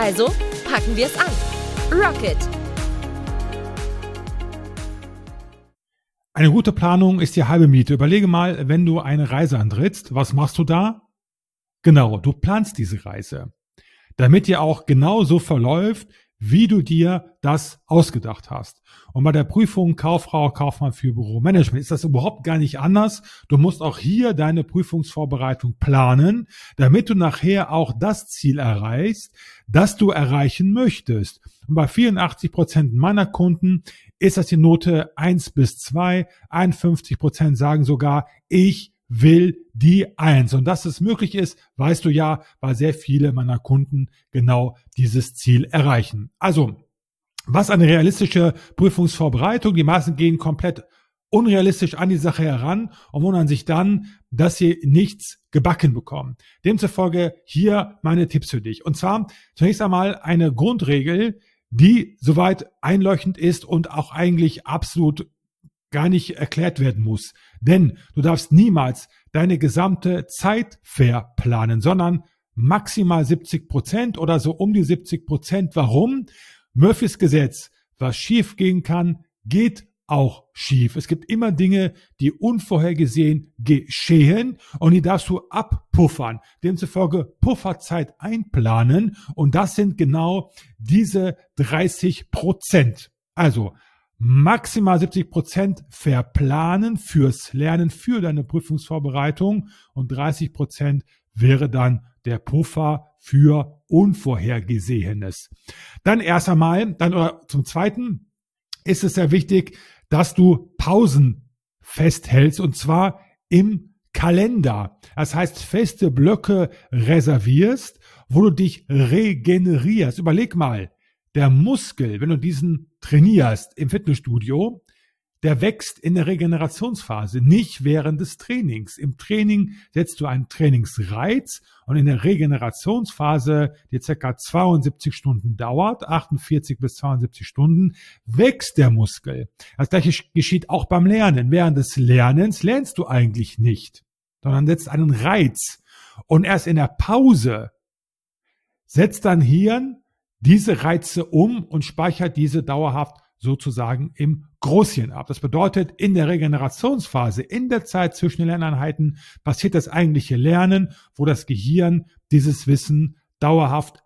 Also packen wir es an. Rocket! Eine gute Planung ist die halbe Miete. Überlege mal, wenn du eine Reise antrittst, was machst du da? Genau, du planst diese Reise. Damit dir auch genau so verläuft, wie du dir das ausgedacht hast. Und bei der Prüfung Kauffrau, Kaufmann für Büromanagement ist das überhaupt gar nicht anders. Du musst auch hier deine Prüfungsvorbereitung planen, damit du nachher auch das Ziel erreichst, das du erreichen möchtest. Und bei 84 Prozent meiner Kunden ist das die Note 1 bis 2. 51 Prozent sagen sogar, ich will die eins. Und dass es möglich ist, weißt du ja, weil sehr viele meiner Kunden genau dieses Ziel erreichen. Also, was eine realistische Prüfungsvorbereitung? Die meisten gehen komplett unrealistisch an die Sache heran und wundern sich dann, dass sie nichts gebacken bekommen. Demzufolge hier meine Tipps für dich. Und zwar zunächst einmal eine Grundregel, die soweit einleuchtend ist und auch eigentlich absolut gar nicht erklärt werden muss. Denn du darfst niemals deine gesamte Zeit verplanen, sondern maximal 70 Prozent oder so um die 70 Prozent. Warum? Murphys Gesetz, was schief gehen kann, geht auch schief. Es gibt immer Dinge, die unvorhergesehen geschehen und die darfst du abpuffern. Demzufolge Pufferzeit einplanen und das sind genau diese 30 Prozent. Also maximal 70 Prozent verplanen fürs Lernen, für deine Prüfungsvorbereitung und 30 Prozent wäre dann der Puffer für Unvorhergesehenes. Dann erst einmal, dann oder zum Zweiten ist es sehr wichtig, dass du Pausen festhältst und zwar im Kalender. Das heißt, feste Blöcke reservierst, wo du dich regenerierst. Überleg mal, der Muskel, wenn du diesen trainierst im Fitnessstudio, der wächst in der Regenerationsphase, nicht während des Trainings. Im Training setzt du einen Trainingsreiz und in der Regenerationsphase, die circa 72 Stunden dauert, 48 bis 72 Stunden, wächst der Muskel. Das gleiche geschieht auch beim Lernen. Während des Lernens lernst du eigentlich nicht, sondern setzt einen Reiz. Und erst in der Pause setzt dein Hirn diese Reize um und speichert diese dauerhaft sozusagen im Großhirn ab. Das bedeutet, in der Regenerationsphase, in der Zeit zwischen den Lerneinheiten, passiert das eigentliche Lernen, wo das Gehirn dieses Wissen dauerhaft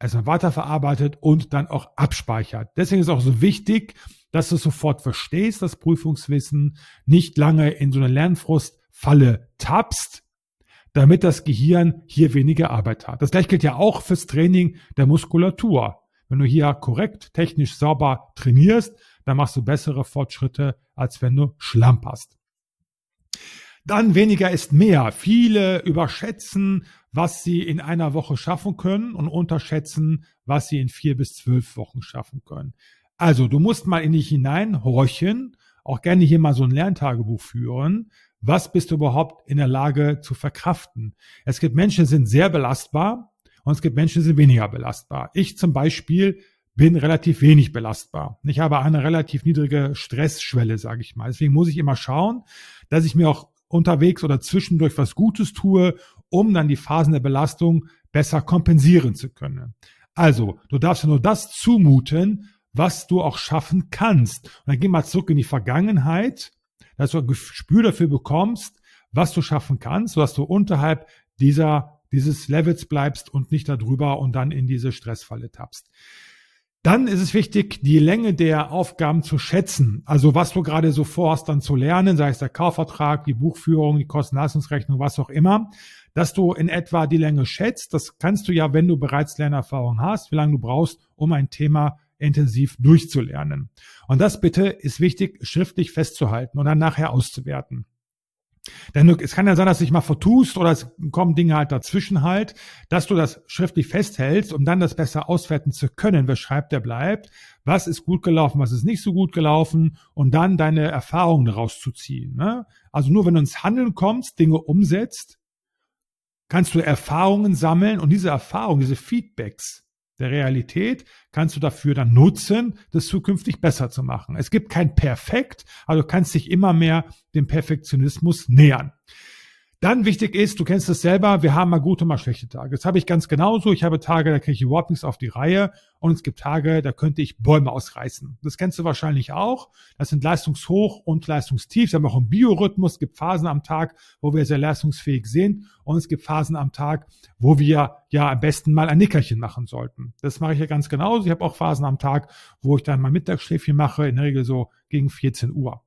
erstmal weiterverarbeitet und dann auch abspeichert. Deswegen ist auch so wichtig, dass du sofort verstehst, das Prüfungswissen, nicht lange in so eine Lernfrustfalle tappst, damit das Gehirn hier weniger Arbeit hat. Das gleiche gilt ja auch fürs Training der Muskulatur. Wenn du hier korrekt, technisch sauber trainierst, dann machst du bessere Fortschritte, als wenn du schlamperst. Dann weniger ist mehr. Viele überschätzen, was sie in einer Woche schaffen können und unterschätzen, was sie in vier bis zwölf Wochen schaffen können. Also du musst mal in dich hineinhorchen, auch gerne hier mal so ein Lerntagebuch führen, was bist du überhaupt in der Lage zu verkraften? Es gibt Menschen, die sind sehr belastbar und es gibt Menschen, die sind weniger belastbar. Ich zum Beispiel bin relativ wenig belastbar. Ich habe eine relativ niedrige Stressschwelle, sage ich mal. Deswegen muss ich immer schauen, dass ich mir auch unterwegs oder zwischendurch was Gutes tue, um dann die Phasen der Belastung besser kompensieren zu können. Also, du darfst nur das zumuten, was du auch schaffen kannst. Und dann geh mal zurück in die Vergangenheit dass du ein Gespür dafür bekommst, was du schaffen kannst, sodass du unterhalb dieser, dieses Levels bleibst und nicht darüber und dann in diese Stressfalle tappst. Dann ist es wichtig, die Länge der Aufgaben zu schätzen. Also was du gerade so vorhast, dann zu lernen, sei es der Kaufvertrag, die Buchführung, die Kostenleistungsrechnung, was auch immer, dass du in etwa die Länge schätzt. Das kannst du ja, wenn du bereits Lernerfahrung hast, wie lange du brauchst, um ein Thema intensiv durchzulernen. Und das bitte ist wichtig, schriftlich festzuhalten und dann nachher auszuwerten. Denn es kann ja sein, dass du dich mal vertust oder es kommen Dinge halt dazwischen halt, dass du das schriftlich festhältst, um dann das besser auswerten zu können. Wer schreibt, der bleibt. Was ist gut gelaufen, was ist nicht so gut gelaufen und dann deine Erfahrungen daraus zu ziehen. Ne? Also nur wenn du ins Handeln kommst, Dinge umsetzt, kannst du Erfahrungen sammeln und diese Erfahrungen, diese Feedbacks, der Realität kannst du dafür dann nutzen, das zukünftig besser zu machen. Es gibt kein Perfekt, also du kannst dich immer mehr dem Perfektionismus nähern. Dann wichtig ist, du kennst es selber, wir haben mal gute, mal schlechte Tage. Das habe ich ganz genauso. Ich habe Tage, da kriege ich überhaupt nichts auf die Reihe und es gibt Tage, da könnte ich Bäume ausreißen. Das kennst du wahrscheinlich auch. Das sind Leistungshoch und Leistungstief. Wir haben auch einen Biorhythmus. Es gibt Phasen am Tag, wo wir sehr leistungsfähig sind und es gibt Phasen am Tag, wo wir ja am besten mal ein Nickerchen machen sollten. Das mache ich ja ganz genauso. Ich habe auch Phasen am Tag, wo ich dann mal Mittagsschläfchen mache, in der Regel so gegen 14 Uhr.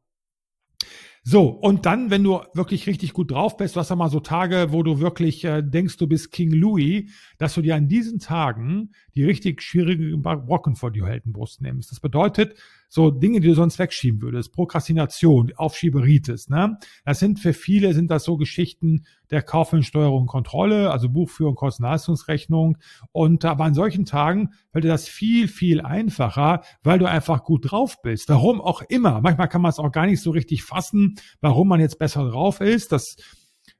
So, und dann, wenn du wirklich richtig gut drauf bist, du hast ja mal so Tage, wo du wirklich äh, denkst, du bist King Louis, dass du dir an diesen Tagen die richtig schwierigen Brocken vor die Heldenbrust nimmst. Das bedeutet, so Dinge, die du sonst wegschieben würdest, Prokrastination, Aufschieberitis, ne? Das sind für viele, sind das so Geschichten der Kaufmannsteuerung und Kontrolle, also Buchführung, Kosten-Leistungsrechnung. Und aber an solchen Tagen fällt dir das viel, viel einfacher, weil du einfach gut drauf bist. Warum auch immer. Manchmal kann man es auch gar nicht so richtig fassen, warum man jetzt besser drauf ist. Das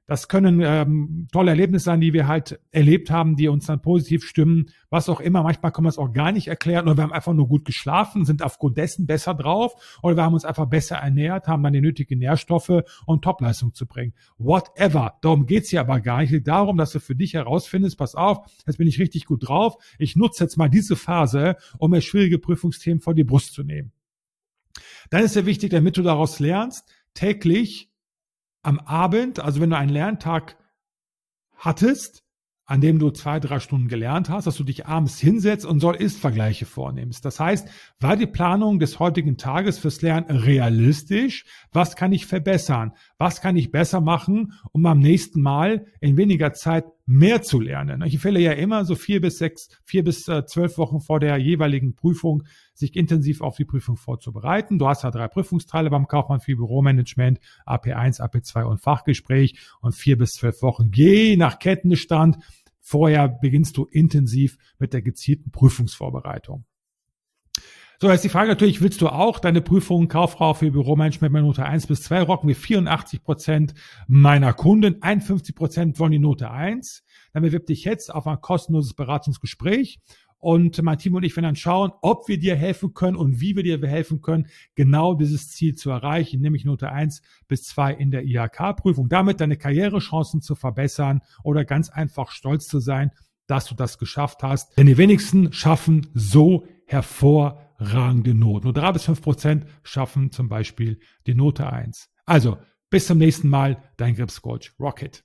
das können ähm, tolle Erlebnisse sein, die wir halt erlebt haben, die uns dann positiv stimmen, was auch immer. Manchmal kann man es auch gar nicht erklären oder wir haben einfach nur gut geschlafen, sind aufgrund dessen besser drauf oder wir haben uns einfach besser ernährt, haben dann die nötigen Nährstoffe und Topleistung zu bringen. Whatever. Darum geht's hier aber gar nicht. Darum, dass du für dich herausfindest, pass auf, jetzt bin ich richtig gut drauf. Ich nutze jetzt mal diese Phase, um mir schwierige Prüfungsthemen vor die Brust zu nehmen. Dann ist ja wichtig, damit du daraus lernst, täglich am Abend, also wenn du einen Lerntag hattest, an dem du zwei, drei Stunden gelernt hast, dass du dich abends hinsetzt und Soll-Ist-Vergleiche vornimmst. Das heißt, war die Planung des heutigen Tages fürs Lernen realistisch? Was kann ich verbessern? Was kann ich besser machen, um am nächsten Mal in weniger Zeit mehr zu lernen? Ich empfehle ja immer so vier bis sechs, vier bis äh, zwölf Wochen vor der jeweiligen Prüfung sich intensiv auf die Prüfung vorzubereiten. Du hast ja drei Prüfungsteile beim Kaufmann für Büromanagement, AP1, AP2 und Fachgespräch und vier bis zwölf Wochen. Je nach Kettenstand. Vorher beginnst du intensiv mit der gezielten Prüfungsvorbereitung. So, jetzt die Frage natürlich, willst du auch deine Prüfung Kauffrau für Büromanagement mit Note 1 bis 2 rocken? Wir 84 Prozent meiner Kunden, 51 Prozent wollen die Note 1. Dann bewirb dich jetzt auf ein kostenloses Beratungsgespräch und mein Team und ich werden dann schauen, ob wir dir helfen können und wie wir dir helfen können, genau dieses Ziel zu erreichen, nämlich Note 1 bis 2 in der IHK-Prüfung. Damit deine Karrierechancen zu verbessern oder ganz einfach stolz zu sein, dass du das geschafft hast. Denn die wenigsten schaffen so hervorragende Noten. Nur drei bis fünf Prozent schaffen zum Beispiel die Note 1. Also, bis zum nächsten Mal, dein Gripscoach Rocket.